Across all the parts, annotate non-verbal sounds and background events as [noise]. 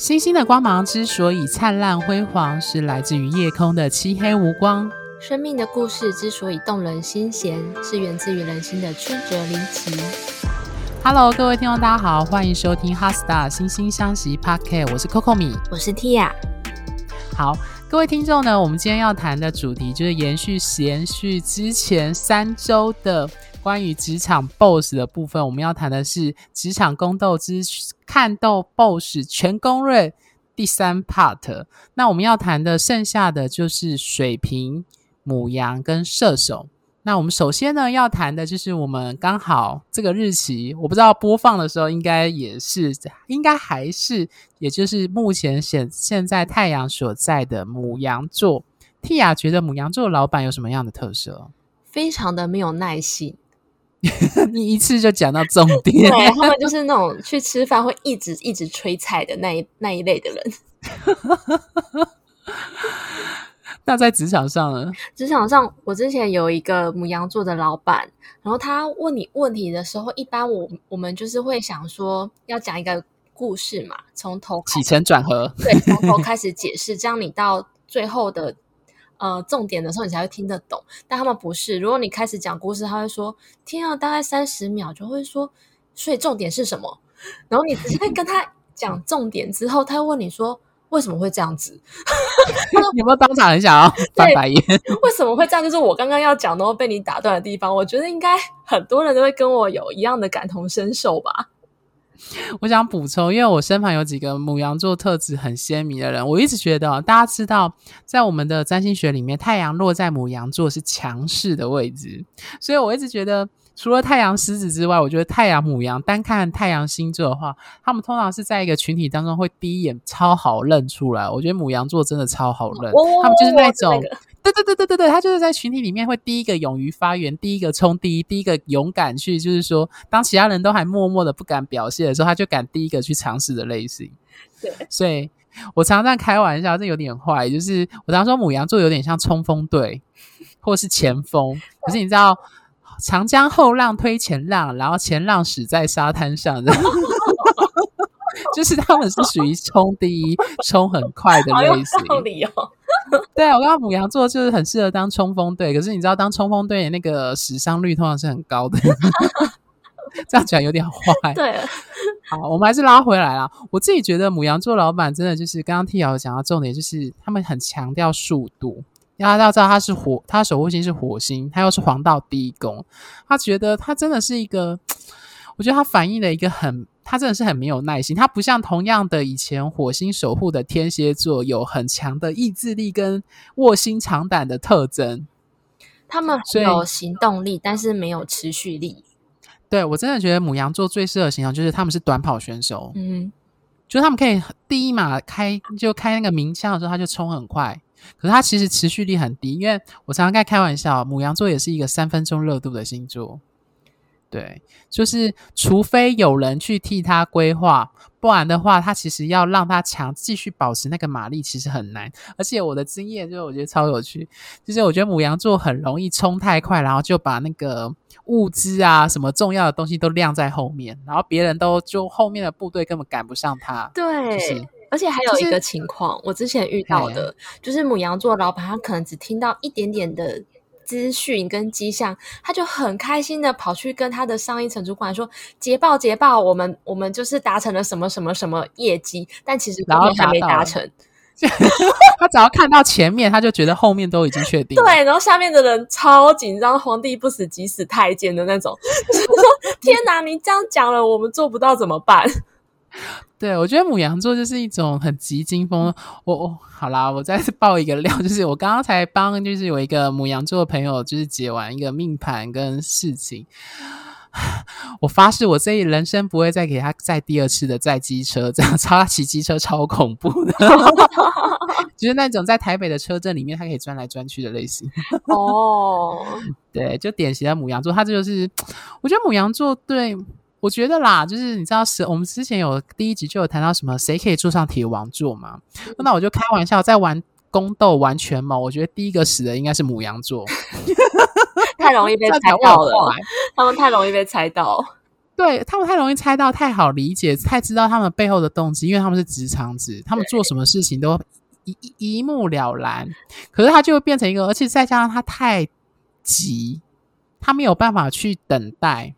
星星的光芒之所以灿烂辉煌，是来自于夜空的漆黑无光。生命的故事之所以动人心弦，是源自于人心的曲折离奇。Hello，各位听众，大家好，欢迎收听《哈 star 惺惺相惜》Podcast，我是 Coco 米，我是 Tia。好，各位听众呢，我们今天要谈的主题就是延续延续之前三周的。关于职场 BOSS 的部分，我们要谈的是职场宫斗之看斗 BOSS 全攻略第三 part。那我们要谈的剩下的就是水瓶、母羊跟射手。那我们首先呢要谈的就是我们刚好这个日期，我不知道播放的时候应该也是，应该还是，也就是目前现现在太阳所在的母羊座。Tia 觉得母羊座的老板有什么样的特色？非常的没有耐性。[laughs] 你一次就讲到重点，对，他们就是那种去吃饭会一直一直催菜的那一那一类的人。[laughs] 那在职场上呢？职场上，我之前有一个母羊座的老板，然后他问你问题的时候，一般我我们就是会想说要讲一个故事嘛，从头起承转合，[laughs] 对，从头开始解释，这样你到最后的。呃，重点的时候你才会听得懂，但他们不是。如果你开始讲故事，他会说听了大概三十秒就会说，所以重点是什么？然后你直接跟他讲重点之后，他会问你说为什么会这样子？[laughs] 有没有当场很想要翻白眼？[laughs] 为什么会这样？就是我刚刚要讲都被你打断的地方。我觉得应该很多人都会跟我有一样的感同身受吧。我想补充，因为我身旁有几个母羊座特质很鲜明的人，我一直觉得，大家知道，在我们的占星学里面，太阳落在母羊座是强势的位置，所以我一直觉得，除了太阳狮子之外，我觉得太阳母羊单看太阳星座的话，他们通常是在一个群体当中会第一眼超好认出来。我觉得母羊座真的超好认，他们就是那种。对对对对对对，他就是在群体里面会第一个勇于发言，第一个冲第一，第一个勇敢去，就是说，当其他人都还默默的不敢表现的时候，他就敢第一个去尝试的类型。对，所以我常常开玩笑，这有点坏，就是我常说母羊座有点像冲锋队，或是前锋。[laughs] 可是你知道，长江后浪推前浪，然后前浪死在沙滩上的，[laughs] 就是他们是属于冲第一、冲很快的类型。道理哦。对啊，我刚刚母羊座就是很适合当冲锋队，可是你知道当冲锋队的那个死伤率通常是很高的，[laughs] 这样讲有点坏。对，好，我们还是拉回来啦。我自己觉得母羊座老板真的就是刚刚 Tia 讲到重点，就是他们很强调速度。大家要知道他是火，他守护星是火星，他又是黄道第一宫，他觉得他真的是一个，我觉得他反映了一个很。他真的是很没有耐心，他不像同样的以前火星守护的天蝎座有很强的意志力跟卧薪尝胆的特征。他们有行动力，但是没有持续力。对，我真的觉得母羊座最适合形容就是他们是短跑选手，嗯，就是他们可以第一马开就开那个鸣枪的时候他就冲很快，可是他其实持续力很低，因为我常常在开玩笑，母羊座也是一个三分钟热度的星座。对，就是除非有人去替他规划，不然的话，他其实要让他强继续保持那个马力，其实很难。而且我的经验就是，我觉得超有趣，就是我觉得母羊座很容易冲太快，然后就把那个物资啊什么重要的东西都晾在后面，然后别人都就后面的部队根本赶不上他。对，就是、而且还有一个情况，就是、我之前遇到的，就是母羊座老板他可能只听到一点点的。资讯跟迹象，他就很开心的跑去跟他的上一层主管说：“捷报捷报，我们我们就是达成了什么什么什么业绩。”但其实后面还没达成。[laughs] 他只要看到前面，他就觉得后面都已经确定。对，然后下面的人超紧张，皇帝不死急死太监的那种，[laughs] 就是说：“ [laughs] 天哪，你这样讲了，我们做不到怎么办？” [laughs] 对，我觉得母羊座就是一种很急惊风。我我好啦，我再次爆一个料，就是我刚刚才帮，就是有一个母羊座的朋友，就是解完一个命盘跟事情。我发誓，我这一人生不会再给他载第二次的载机车，这样超他骑机车超恐怖的，[laughs] 就是那种在台北的车阵里面，他可以钻来钻去的类型。[laughs] 哦，对，就典型的母羊座，他这就是，我觉得母羊座对。我觉得啦，就是你知道是，我们之前有第一集就有谈到什么谁可以坐上铁王座嘛？那我就开玩笑，在玩宫斗玩权谋，我觉得第一个死的应该是母羊座，[laughs] 太容易被猜到了，他们太容易被猜到。[laughs] 对，他们太容易猜到，太好理解，太知道他们背后的动机，因为他们是直肠子，他们做什么事情都一一一目了然。可是他就会变成一个，而且再加上他太急，他没有办法去等待。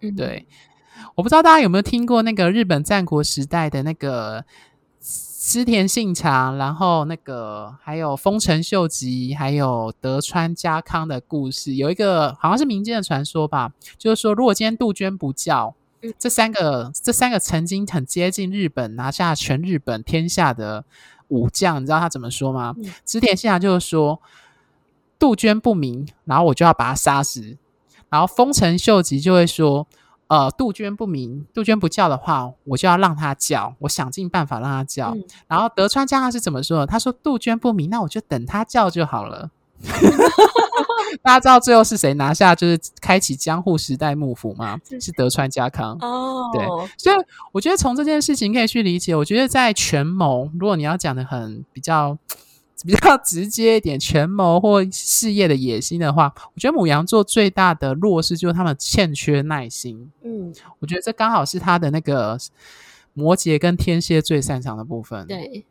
嗯，对，我不知道大家有没有听过那个日本战国时代的那个。织田信长，然后那个还有丰臣秀吉，还有德川家康的故事，有一个好像是民间的传说吧，就是说，如果今天杜鹃不叫，嗯、这三个这三个曾经很接近日本，拿下全日本天下的武将，你知道他怎么说吗？嗯、织田信长就是说，杜鹃不明，然后我就要把他杀死，然后丰臣秀吉就会说。呃，杜鹃不鸣，杜鹃不叫的话，我就要让他叫，我想尽办法让他叫。嗯、然后德川家康是怎么说的？他说：“杜鹃不鸣，那我就等他叫就好了。[laughs] [laughs] ”大家知道最后是谁拿下，就是开启江户时代幕府吗？是德川家康。哦，对，所以我觉得从这件事情可以去理解。我觉得在权谋，如果你要讲的很比较。[laughs] 比较直接一点，权谋或事业的野心的话，我觉得母羊座最大的弱势就是他们欠缺耐心。嗯，我觉得这刚好是他的那个摩羯跟天蝎最擅长的部分。对。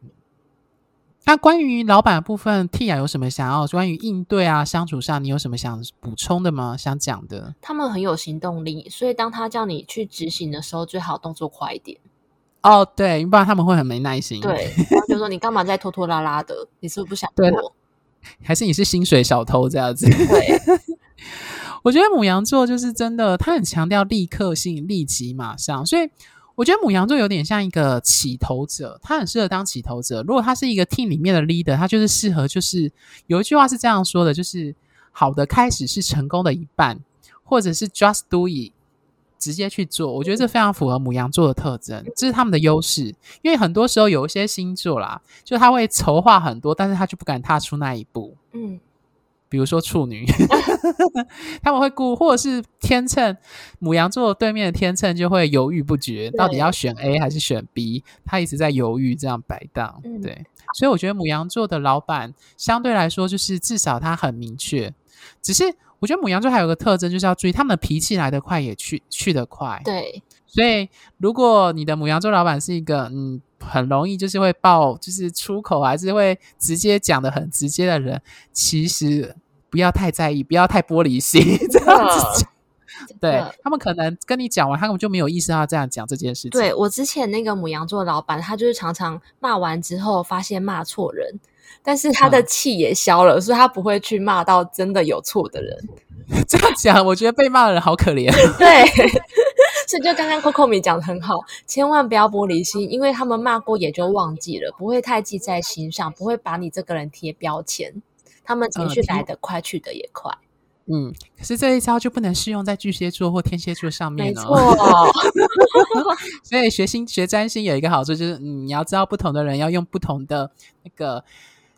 那关于老板的部分，Tia 有什么想要关于应对啊相处上，你有什么想补充的吗？想讲的？他们很有行动力，所以当他叫你去执行的时候，最好动作快一点。哦，对，不然他们会很没耐心。对，[laughs] 然后就说你干嘛在拖拖拉拉的？你是不是不想做？对，还是你是薪水小偷这样子？对，[laughs] 我觉得母羊座就是真的，他很强调立刻性、立即、马上，所以我觉得母羊座有点像一个起头者，他很适合当起头者。如果他是一个 team 里面的 leader，他就是适合，就是有一句话是这样说的，就是好的开始是成功的一半，或者是 just do it。直接去做，我觉得这非常符合母羊座的特征，这是他们的优势。因为很多时候有一些星座啦，就他会筹划很多，但是他就不敢踏出那一步。嗯，比如说处女，[laughs] 他们会顾，或者是天秤，母羊座对面的天秤就会犹豫不决，到底要选 A 还是选 B，他一直在犹豫，这样摆荡。嗯、对，所以我觉得母羊座的老板相对来说，就是至少他很明确，只是。我觉得母羊座还有个特征，就是要注意他们的脾气来得快，也去去得快。对，所以如果你的母羊座老板是一个嗯，很容易就是会爆，就是出口还是会直接讲的很直接的人，其实不要太在意，不要太玻璃心 [laughs] 这样子。对，他们可能跟你讲完，他们就没有意识到这样讲这件事情。对，我之前那个母羊座老板，他就是常常骂完之后发现骂错人。但是他的气也消了，嗯、所以他不会去骂到真的有错的人。[laughs] 这样讲，我觉得被骂的人好可怜。[laughs] 对，所以就刚刚 Coco 米讲的很好，千万不要玻璃心，因为他们骂过也就忘记了，不会太记在心上，不会把你这个人贴标签。他们情绪来得快，嗯、去得也快。嗯，可是这一招就不能适用在巨蟹座或天蝎座上面哦。没错。[laughs] 所以学星学占星有一个好处，就是你要知道不同的人要用不同的那个。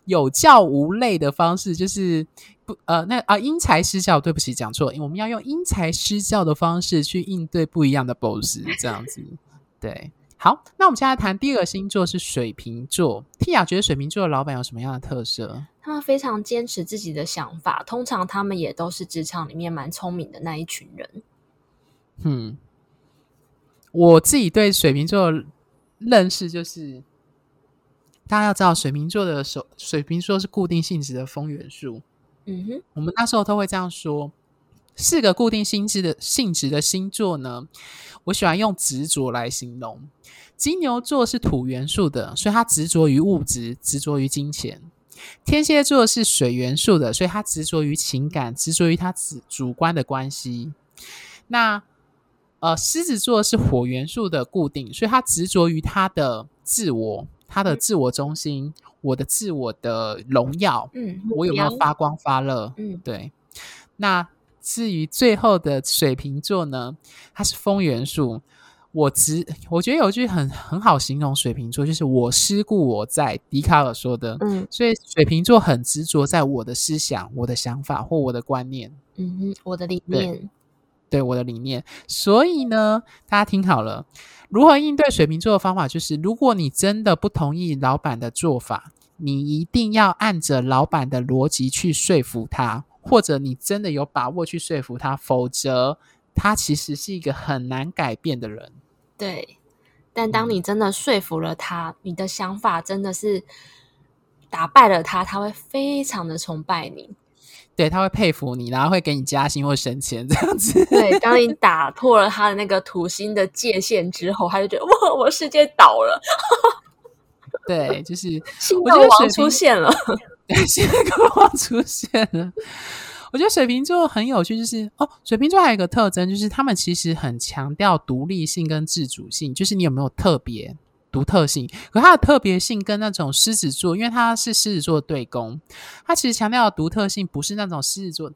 有教无类的方式，就是不呃，那啊因材施教。对不起，讲错，我们要用因材施教的方式去应对不一样的 boss，这样子。[laughs] 对，好，那我们现在谈第二个星座是水瓶座。Tia 觉得水瓶座的老板有什么样的特色？他们非常坚持自己的想法，通常他们也都是职场里面蛮聪明的那一群人。嗯，我自己对水瓶座认识就是。大家要知道，水瓶座的手，水瓶座是固定性质的风元素。嗯哼，我们那时候都会这样说：四个固定性质的性质的星座呢，我喜欢用执着来形容。金牛座是土元素的，所以它执着于物质，执着于金钱。天蝎座是水元素的，所以它执着于情感，执着于它主主观的关系。那呃，狮子座是火元素的固定，所以它执着于它的自我。他的自我中心，嗯、我的自我的荣耀，嗯，我有没有发光发热？嗯，对。那至于最后的水瓶座呢？它是风元素。我执，我觉得有句很很好形容水瓶座，就是我思故我在，笛卡尔说的。嗯，所以水瓶座很执着在我的思想、我的想法或我的观念。嗯哼，我的理念。对，我的理念。所以呢，大家听好了。如何应对水瓶座的方法就是，如果你真的不同意老板的做法，你一定要按着老板的逻辑去说服他，或者你真的有把握去说服他，否则他其实是一个很难改变的人。对，但当你真的说服了他，嗯、你的想法真的是打败了他，他会非常的崇拜你。对，他会佩服你，然后会给你加薪或升迁这样子。对，[laughs] 当你打破了他的那个土星的界限之后，他就觉得哇，我世界倒了。对，就是 [laughs] 新的王出现了，新的王出现了。我觉得水瓶座很有趣，就是哦，水瓶座还有一个特征，就是他们其实很强调独立性跟自主性，就是你有没有特别独特性。可它的特别性跟那种狮子座，因为它是狮子座的对宫，它其实强调的独特性不是那种狮子座，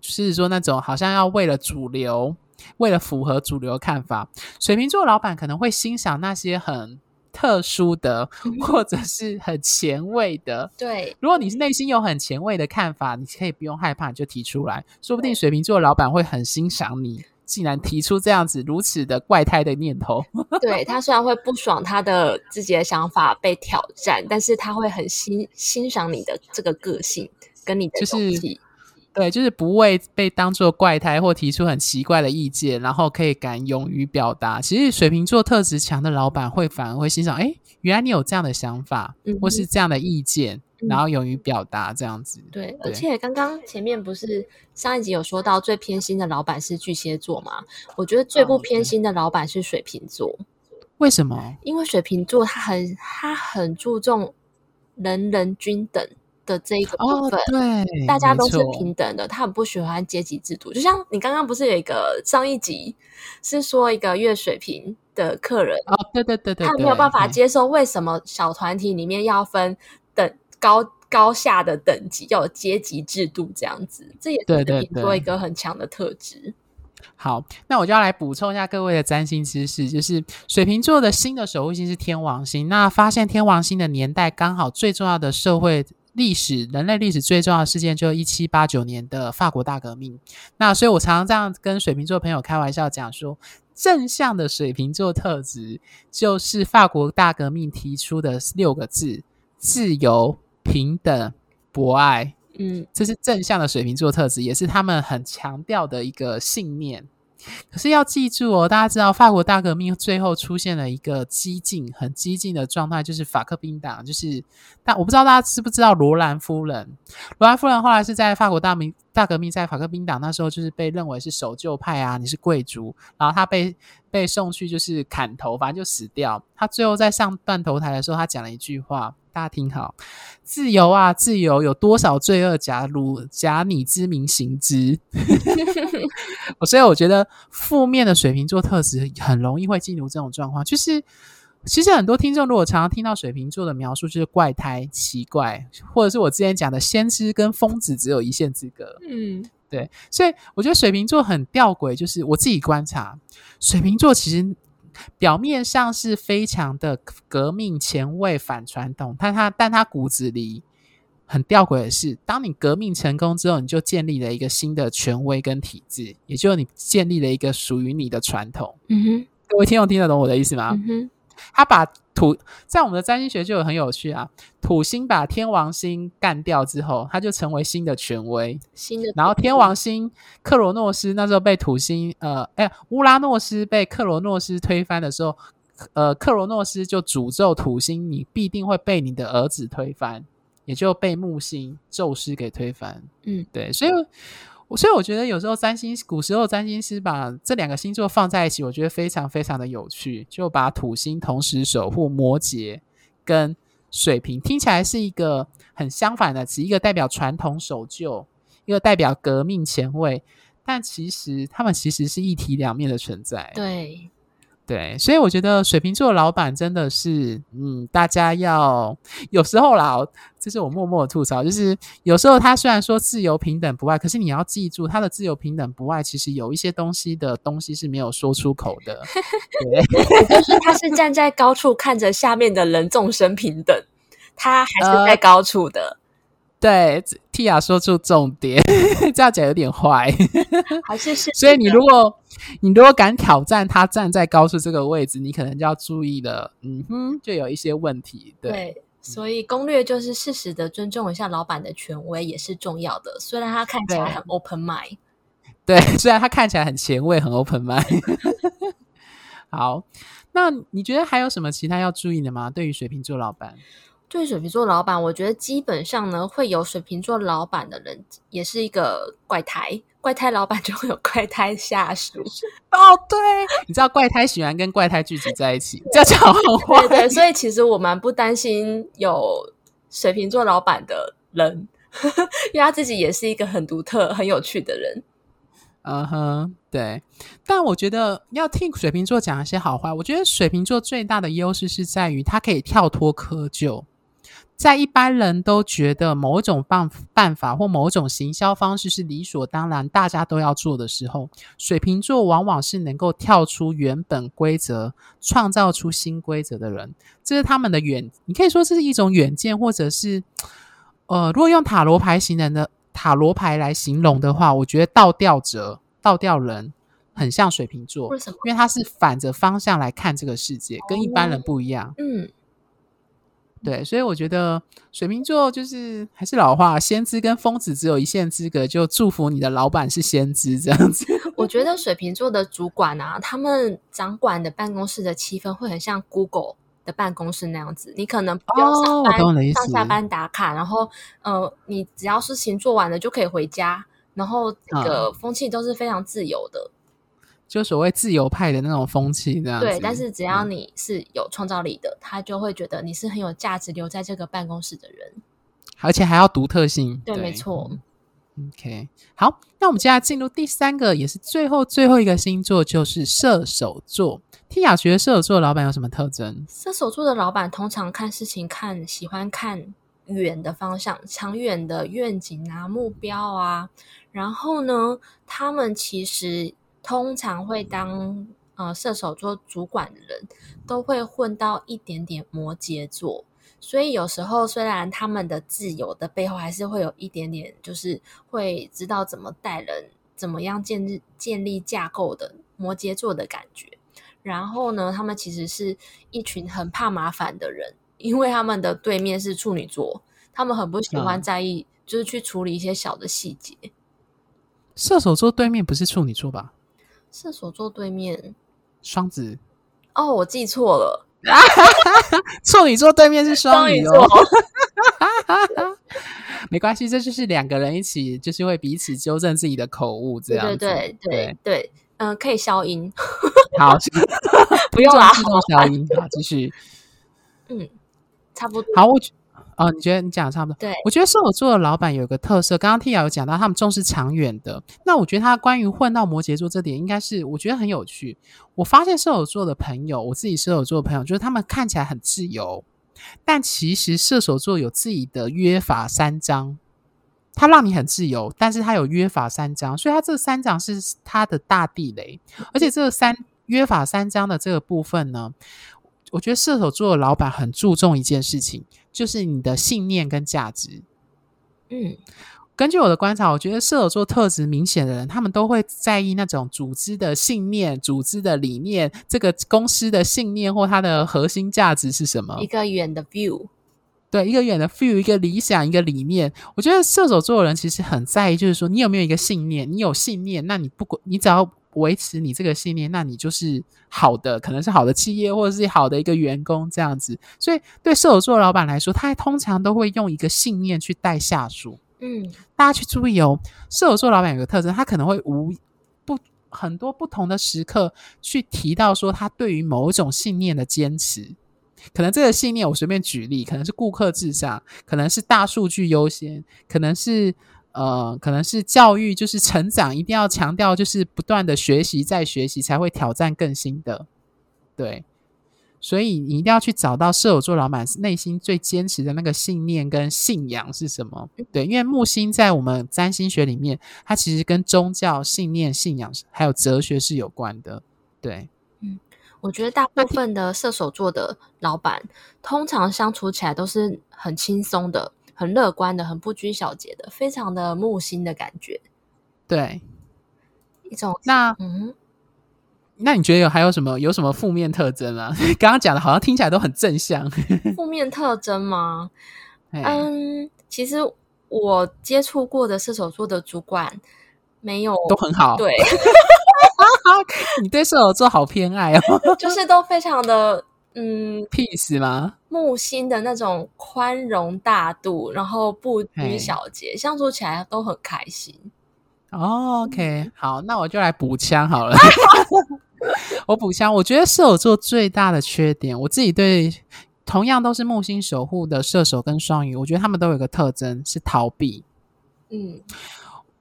狮子座那种好像要为了主流，为了符合主流看法。水瓶座老板可能会欣赏那些很。特殊的，或者是很前卫的。对，如果你是内心有很前卫的看法，你可以不用害怕，你就提出来，说不定水瓶座老板会很欣赏你，竟然提出这样子如此的怪胎的念头。[laughs] 对，他虽然会不爽他的自己的想法被挑战，但是他会很欣欣赏你的这个个性跟你的勇气。就是对，就是不会被当做怪胎或提出很奇怪的意见，然后可以敢勇于表达。其实水瓶座特质强的老板会反而会欣赏，哎，原来你有这样的想法，嗯、或是这样的意见，嗯、然后勇于表达这样子。对，对而且刚刚前面不是上一集有说到最偏心的老板是巨蟹座吗？我觉得最不偏心的老板是水瓶座。哦、为什么？因为水瓶座他很他很注重人人均等。的这一个部分，哦、对，大家都是平等的。他很不喜欢阶级制度，就像你刚刚不是有一个上一集是说一个月水瓶的客人哦，对对对对，他没有办法接受为什么小团体里面要分等高高下的等级，要有阶级制度这样子，这也是水瓶座一个很强的特质。好，那我就要来补充一下各位的占星知识，就是水瓶座的新的守护星是天王星。那发现天王星的年代刚好最重要的社会。历史，人类历史最重要的事件就是一七八九年的法国大革命。那所以我常常这样跟水瓶座朋友开玩笑讲说，正向的水瓶座特质就是法国大革命提出的六个字：自由、平等、博爱。嗯，这是正向的水瓶座特质，也是他们很强调的一个信念。可是要记住哦，大家知道法国大革命最后出现了一个激进、很激进的状态，就是法克宾党。就是，但我不知道大家知不知道罗兰夫人。罗兰夫人后来是在法国大明大革命，在法克宾党那时候就是被认为是守旧派啊，你是贵族，然后他被被送去就是砍头，反正就死掉。他最后在上断头台的时候，他讲了一句话。大家听好，自由啊，自由！有多少罪恶假如假你之名行之？[laughs] 所以我觉得负面的水瓶座特质很容易会进入这种状况。就是其实很多听众如果常常听到水瓶座的描述，就是怪胎、奇怪，或者是我之前讲的先知跟疯子只有一线之隔。嗯，对。所以我觉得水瓶座很吊诡，就是我自己观察，水瓶座其实。表面上是非常的革命前卫反传统，但他但他骨子里很吊诡的是，当你革命成功之后，你就建立了一个新的权威跟体制，也就是你建立了一个属于你的传统。嗯哼，各位听众听得懂我的意思吗？嗯哼，他把。土在我们的占星学就很有趣啊，土星把天王星干掉之后，它就成为新的权威。新的，然后天王星克罗诺斯那时候被土星呃，哎乌拉诺斯被克罗诺斯推翻的时候，呃克罗诺斯就诅咒土星，你必定会被你的儿子推翻，也就被木星宙斯给推翻。嗯，对，所以。所以我觉得有时候占星，古时候占星师把这两个星座放在一起，我觉得非常非常的有趣。就把土星同时守护摩羯跟水瓶，听起来是一个很相反的词，一个代表传统守旧，一个代表革命前卫，但其实他们其实是一体两面的存在。对。对，所以我觉得水瓶座的老板真的是，嗯，大家要有时候啦，这是我默默的吐槽，就是有时候他虽然说自由平等不爱，可是你要记住，他的自由平等不爱，其实有一些东西的东西是没有说出口的。[laughs] 对，就是他是站在高处看着下面的人众生平等，他还是在高处的。呃对，Tia 说出重点，[laughs] 这样讲有点坏。还是是，[laughs] 所以你如果你如果敢挑战他站在高处这个位置，你可能就要注意了。嗯哼，就有一些问题。对，对，所以攻略就是适时的尊重一下老板的权威也是重要的，虽然他看起来很 open mind。[laughs] 对，虽然他看起来很前卫、很 open mind。好，那你觉得还有什么其他要注意的吗？对于水瓶座老板，对水瓶座老板，我觉得基本上呢，会有水瓶座老板的人也是一个怪胎，怪胎老板就会有怪胎下属。[laughs] 哦，对，你知道怪胎喜欢跟怪胎聚集在一起，这样讲很坏。对对，所以其实我蛮不担心有水瓶座老板的人，[laughs] 因为他自己也是一个很独特、很有趣的人。嗯哼，uh-huh, 对，但我觉得要替水瓶座讲一些好话。我觉得水瓶座最大的优势是在于他可以跳脱窠臼，在一般人都觉得某种办办法或某种行销方式是理所当然，大家都要做的时候，水瓶座往往是能够跳出原本规则，创造出新规则的人。这是他们的远，你可以说这是一种远见，或者是呃，如果用塔罗牌型人的。塔罗牌来形容的话，我觉得倒吊者、倒吊人很像水瓶座。为什么？因为他是反着方向来看这个世界，跟一般人不一样。嗯，对，所以我觉得水瓶座就是还是老话，先知跟疯子只有一线之隔，就祝福你的老板是先知这样子。[laughs] 我觉得水瓶座的主管啊，他们掌管的办公室的气氛会很像 Google。的办公室那样子，你可能不用上班、哦、上下班打卡，然后呃，你只要事情做完了就可以回家，然后这个风气都是非常自由的，就所谓自由派的那种风气这样子。对，但是只要你是有创造力的，嗯、他就会觉得你是很有价值留在这个办公室的人，而且还要独特性。对，对没错。OK，好，那我们接下来进入第三个，也是最后最后一个星座，就是射手座。Tia 觉得射手座的老板有什么特征？射手座的老板通常看事情看喜欢看远的方向，长远的愿景啊、目标啊。然后呢，他们其实通常会当呃射手座主管的人，都会混到一点点摩羯座。所以有时候虽然他们的自由的背后，还是会有一点点，就是会知道怎么带人、怎么样建立建立架构的摩羯座的感觉。然后呢，他们其实是一群很怕麻烦的人，因为他们的对面是处女座，他们很不喜欢在意，嗯、就是去处理一些小的细节。射手座对面不是处女座吧？射手座对面双子。哦，我记错了，[laughs] 处女座对面是双鱼座。[laughs] 没关系，这就是两个人一起，就是会彼此纠正自己的口误，这样子。对对对对对。对嗯、呃，可以消音。[laughs] 好，不用啦，自动消音。好，继续。嗯，差不多。好，我哦，你觉得你讲的差不多？对，我觉得射手座的老板有一个特色，刚刚 Tia 有讲到，他们重视长远的。那我觉得他关于混到摩羯座这点，应该是我觉得很有趣。我发现射手座的朋友，我自己射手座的朋友，就是他们看起来很自由，但其实射手座有自己的约法三章。他让你很自由，但是他有约法三章，所以他这三章是他的大地雷。而且这个三约法三章的这个部分呢，我觉得射手座的老板很注重一件事情，就是你的信念跟价值。嗯，根据我的观察，我觉得射手座特质明显的人，他们都会在意那种组织的信念、组织的理念、这个公司的信念或它的核心价值是什么？一个远的 view。对，一个远的 view，一个理想，一个理念。我觉得射手座的人其实很在意，就是说你有没有一个信念？你有信念，那你不管你只要维持你这个信念，那你就是好的，可能是好的企业，或者是好的一个员工这样子。所以对射手座的老板来说，他通常都会用一个信念去带下属。嗯，大家去注意哦，射手座老板有个特征，他可能会无不很多不同的时刻去提到说他对于某一种信念的坚持。可能这个信念，我随便举例，可能是顾客至上，可能是大数据优先，可能是呃，可能是教育，就是成长一定要强调，就是不断的学习再学习，才会挑战更新的。对，所以你一定要去找到射手座老板内心最坚持的那个信念跟信仰是什么。对，因为木星在我们占星学里面，它其实跟宗教、信念、信仰还有哲学是有关的。对。嗯我觉得大部分的射手座的老板，通常相处起来都是很轻松的、很乐观的、很不拘小节的，非常的木星的感觉。对，一种那嗯，那你觉得有还有什么有什么负面特征啊？[laughs] 刚刚讲的好像听起来都很正向。负面特征吗？嗯，其实我接触过的射手座的主管。没有都很好。对，[laughs] 你对射手座好偏爱哦，[laughs] 就是都非常的嗯 peace 吗？木星的那种宽容大度，然后不拘小节，相处起来都很开心。哦、OK，好，那我就来补枪好了。[laughs] 我补枪，我觉得射手座最大的缺点，我自己对同样都是木星守护的射手跟双鱼，我觉得他们都有一个特征是逃避。嗯，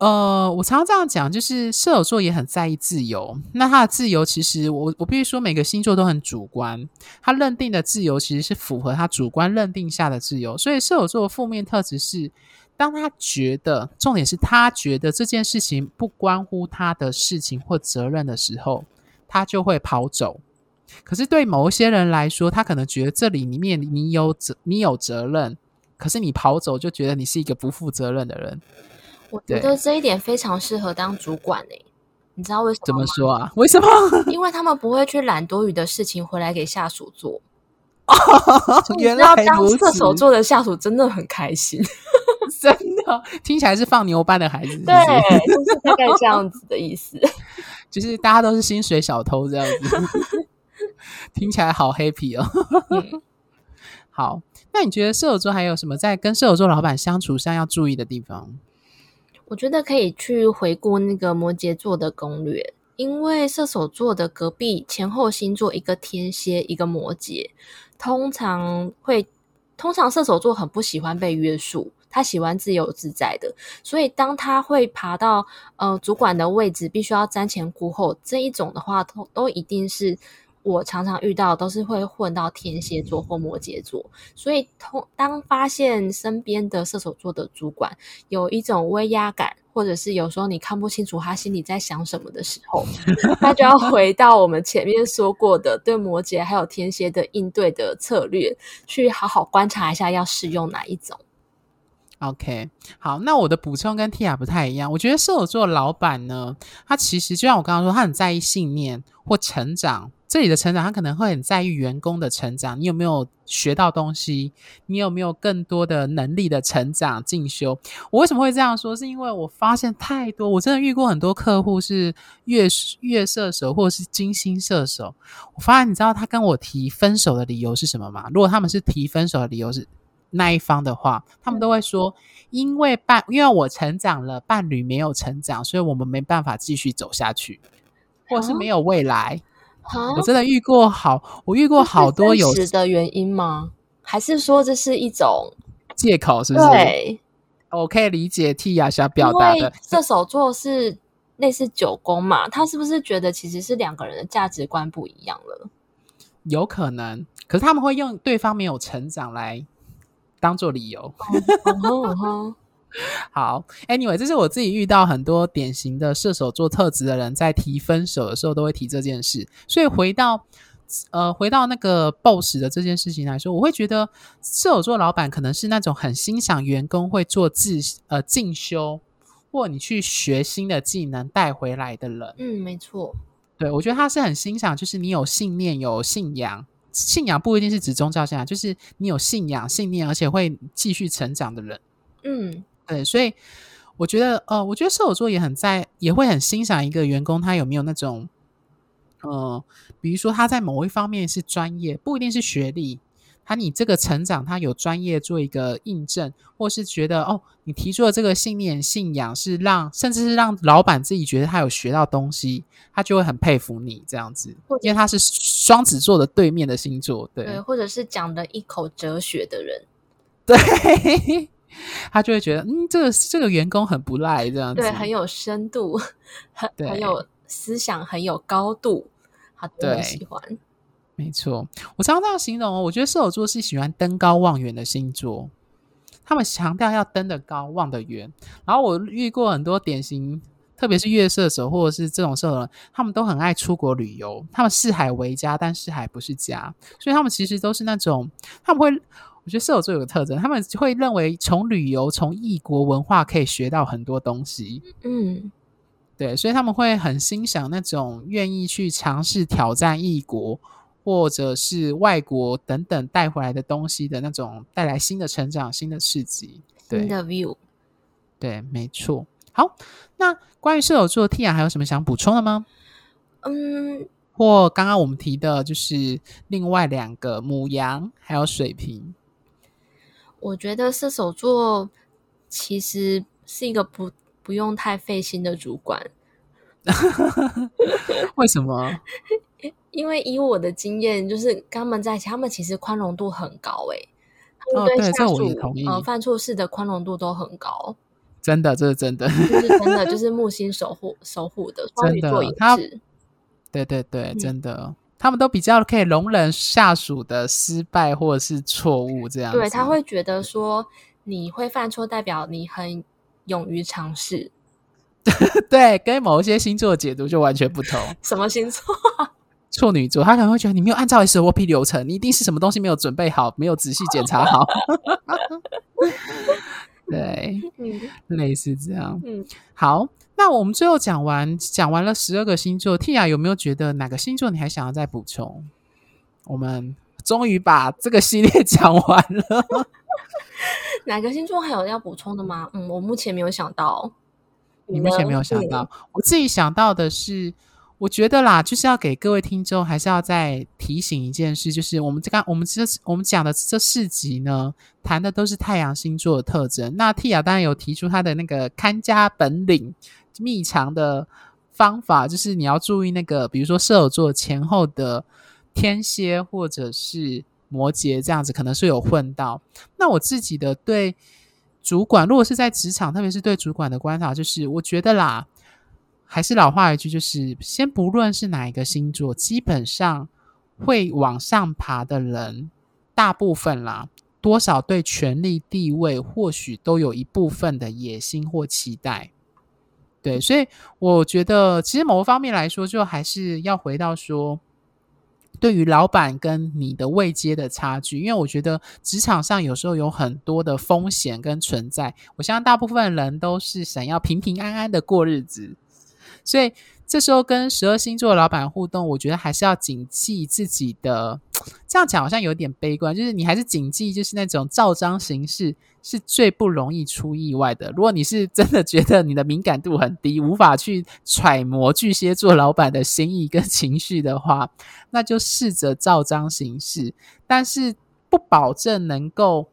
呃，我常常这样讲，就是射手座也很在意自由。那他的自由，其实我我必须说，每个星座都很主观。他认定的自由，其实是符合他主观认定下的自由。所以射手座的负面特质是。当他觉得，重点是他觉得这件事情不关乎他的事情或责任的时候，他就会跑走。可是对某一些人来说，他可能觉得这里里面你有责，你有责任，可是你跑走就觉得你是一个不负责任的人。我觉得这一点非常适合当主管诶、欸，你知道为什么？怎么说啊？为什么？[laughs] 因为他们不会去揽多余的事情回来给下属做。[laughs] 原来当射手座的下属真的很开心。[laughs] 真的听起来是放牛班的孩子是是？对，就是大概这样子的意思。就是大家都是薪水小偷这样子，听起来好 happy 哦。嗯、好，那你觉得射手座还有什么在跟射手座老板相处上要注意的地方？我觉得可以去回顾那个摩羯座的攻略，因为射手座的隔壁前后星座一个天蝎，一个摩羯，通常会通常射手座很不喜欢被约束。他喜欢自由自在的，所以当他会爬到呃主管的位置，必须要瞻前顾后这一种的话，都都一定是我常常遇到，都是会混到天蝎座或摩羯座。所以，通当发现身边的射手座的主管有一种威压感，或者是有时候你看不清楚他心里在想什么的时候，[laughs] 那就要回到我们前面说过的对摩羯还有天蝎的应对的策略，去好好观察一下要适用哪一种。OK，好，那我的补充跟 Tia 不太一样。我觉得射手座老板呢，他其实就像我刚刚说，他很在意信念或成长。这里的成长，他可能会很在意员工的成长。你有没有学到东西？你有没有更多的能力的成长进修？我为什么会这样说？是因为我发现太多，我真的遇过很多客户是月月射手或者是金星射手。我发现，你知道他跟我提分手的理由是什么吗？如果他们是提分手的理由是。那一方的话，他们都会说，因为伴，因为我成长了，伴侣没有成长，所以我们没办法继续走下去，或是没有未来。我真的遇过好，我遇过好多有的原因吗？还是说这是一种借口？是不是？对，我可以理解 Tia 想表达的。射手座是类似九宫嘛，他是不是觉得其实是两个人的价值观不一样了？有可能，可是他们会用对方没有成长来。当做理由，[laughs] 好。Anyway，这是我自己遇到很多典型的射手座特质的人，在提分手的时候都会提这件事。所以回到呃，回到那个 boss 的这件事情来说，我会觉得射手座老板可能是那种很欣赏员工会做自呃进修，或你去学新的技能带回来的人。嗯，没错。对，我觉得他是很欣赏，就是你有信念、有信仰。信仰不一定是指宗教信仰，就是你有信仰、信念，而且会继续成长的人。嗯，对，所以我觉得，呃，我觉得射手座也很在，也会很欣赏一个员工，他有没有那种，呃，比如说他在某一方面是专业，不一定是学历。他你这个成长，他有专业做一个印证，或是觉得哦，你提出的这个信念、信仰是让，甚至是让老板自己觉得他有学到东西，他就会很佩服你这样子，因为他是双子座的对面的星座，对，对，或者是讲的一口哲学的人，[laughs] 对，他就会觉得嗯，这个这个员工很不赖这样子，对，很有深度，[laughs] 很很有思想，很有高度，他都很喜欢。没错，我常常这样形容哦。我觉得射手座是喜欢登高望远的星座，他们强调要登得高、望得远。然后我遇过很多典型，特别是月射手或者是这种射手，他们都很爱出国旅游。他们四海为家，但四海不是家，所以他们其实都是那种他们会。我觉得射手座有个特征，他们会认为从旅游、从异国文化可以学到很多东西。嗯，对，所以他们会很欣赏那种愿意去尝试挑战异国。或者是外国等等带回来的东西的那种带来新的成长、新的刺激、新的 view，对，没错。好，那关于射手座，Tia 还有什么想补充的吗？嗯，或刚刚我们提的就是另外两个母羊还有水瓶。我觉得射手座其实是一个不不用太费心的主管。[laughs] 为什么？因为以我的经验，就是跟他们在一起，他们其实宽容度很高，欸。诶，哦，对，这我也同意。呃，犯错事的宽容度都很高。真的，这是真的，就是真的，就 [laughs] 是木星守护守护的双鱼座也是。对对对，真的，嗯、他们都比较可以容忍下属的失败或者是错误，这样。对，他会觉得说你会犯错，代表你很勇于尝试。[laughs] 对，跟某一些星座的解读就完全不同。什么星座？处女座，他可能会觉得你没有按照 SOP 流程，你一定是什么东西没有准备好，没有仔细检查好。[laughs] 对，嗯，类似这样。嗯，好。那我们最后讲完讲完了十二个星座，Tia 有没有觉得哪个星座你还想要再补充？我们终于把这个系列讲完了。[laughs] 哪个星座还有要补充的吗？嗯，我目前没有想到。你目前没有想到，我自己想到的是。我觉得啦，就是要给各位听众，还是要再提醒一件事，就是我们这刚我们这我们讲的这四集呢，谈的都是太阳星座的特征。那 Tia 当然有提出他的那个看家本领、秘藏的方法，就是你要注意那个，比如说射手座前后的天蝎或者是摩羯这样子，可能是有混到。那我自己的对主管，如果是在职场，特别是对主管的观察，就是我觉得啦。还是老话一句，就是先不论是哪一个星座，基本上会往上爬的人，大部分啦，多少对权力地位或许都有一部分的野心或期待。对，所以我觉得，其实某个方面来说，就还是要回到说，对于老板跟你的位阶的差距，因为我觉得职场上有时候有很多的风险跟存在。我相信大部分人都是想要平平安安的过日子。所以这时候跟十二星座的老板互动，我觉得还是要谨记自己的。这样讲好像有点悲观，就是你还是谨记，就是那种照章行事是最不容易出意外的。如果你是真的觉得你的敏感度很低，无法去揣摩巨蟹座老板的心意跟情绪的话，那就试着照章行事，但是不保证能够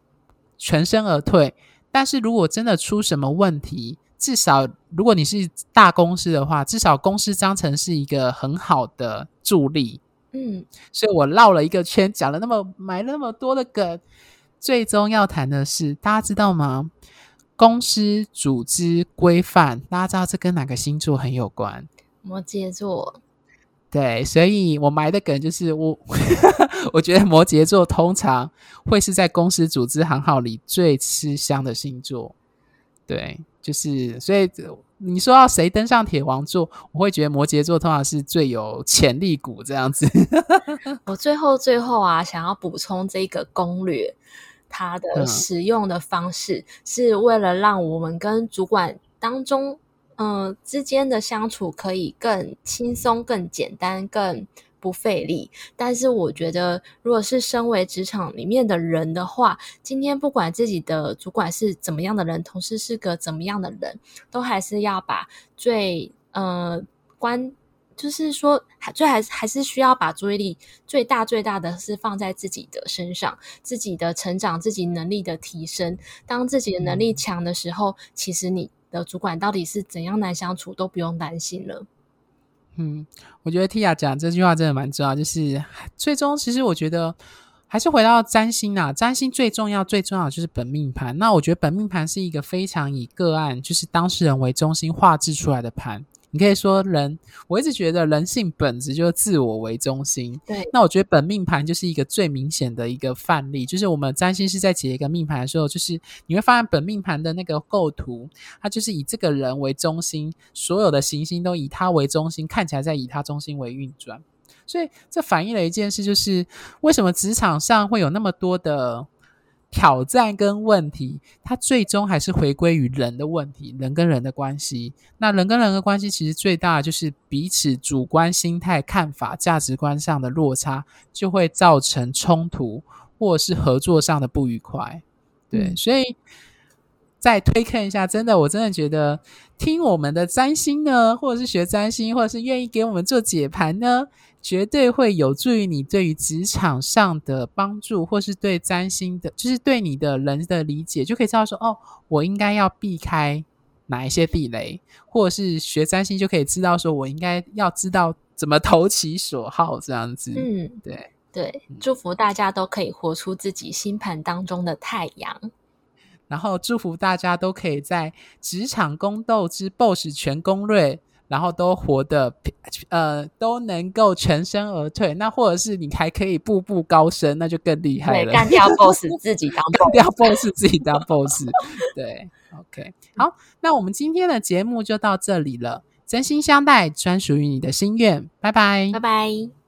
全身而退。但是如果真的出什么问题，至少，如果你是大公司的话，至少公司章程是一个很好的助力。嗯，所以我绕了一个圈，讲了那么埋了那么多的梗，最终要谈的是，大家知道吗？公司组织规范，大家知道这跟哪个星座很有关？摩羯座。对，所以我埋的梗就是我，[laughs] 我觉得摩羯座通常会是在公司组织行号里最吃香的星座。对。就是，所以你说要谁登上铁王座，我会觉得摩羯座通常是最有潜力股这样子。[laughs] 我最后最后啊，想要补充这个攻略，它的使用的方式是为了让我们跟主管当中，嗯、呃，之间的相处可以更轻松、更简单、更。不费力，但是我觉得，如果是身为职场里面的人的话，今天不管自己的主管是怎么样的人，同事是个怎么样的人，都还是要把最呃关，就是说，还最还是还是需要把注意力最大最大的是放在自己的身上，自己的成长，自己能力的提升。当自己的能力强的时候，其实你的主管到底是怎样难相处，都不用担心了。嗯，我觉得 Tia 讲这句话真的蛮重要，就是最终其实我觉得还是回到占星啊，占星最重要最重要的就是本命盘。那我觉得本命盘是一个非常以个案，就是当事人为中心画制出来的盘。你可以说人，我一直觉得人性本质就是自我为中心。对，那我觉得本命盘就是一个最明显的一个范例。就是我们占星师在解一个命盘的时候，就是你会发现本命盘的那个构图，它就是以这个人为中心，所有的行星都以他为中心，看起来在以他中心为运转。所以这反映了一件事，就是为什么职场上会有那么多的。挑战跟问题，它最终还是回归于人的问题，人跟人的关系。那人跟人的关系，其实最大的就是彼此主观心态、看法、价值观上的落差，就会造成冲突，或者是合作上的不愉快。对，嗯、所以再推坑一下，真的，我真的觉得听我们的占星呢，或者是学占星，或者是愿意给我们做解盘呢，绝对会有助于你对于职场上的帮助，或是对占星的，就是对你的人的理解，就可以知道说，哦，我应该要避开哪一些地雷，或者是学占星就可以知道说我应该要知道怎么投其所好，这样子。嗯，对对，祝福大家都可以活出自己星盘当中的太阳。然后祝福大家都可以在职场宫斗之 BOSS 全攻略，然后都活得呃都能够全身而退。那或者是你还可以步步高升，那就更厉害了。干掉 BOSS 自己当 BOSS，[laughs] 干掉 BOSS 自己当 BOSS。对，OK，好，那我们今天的节目就到这里了。真心相待，专属于你的心愿。拜拜，拜拜。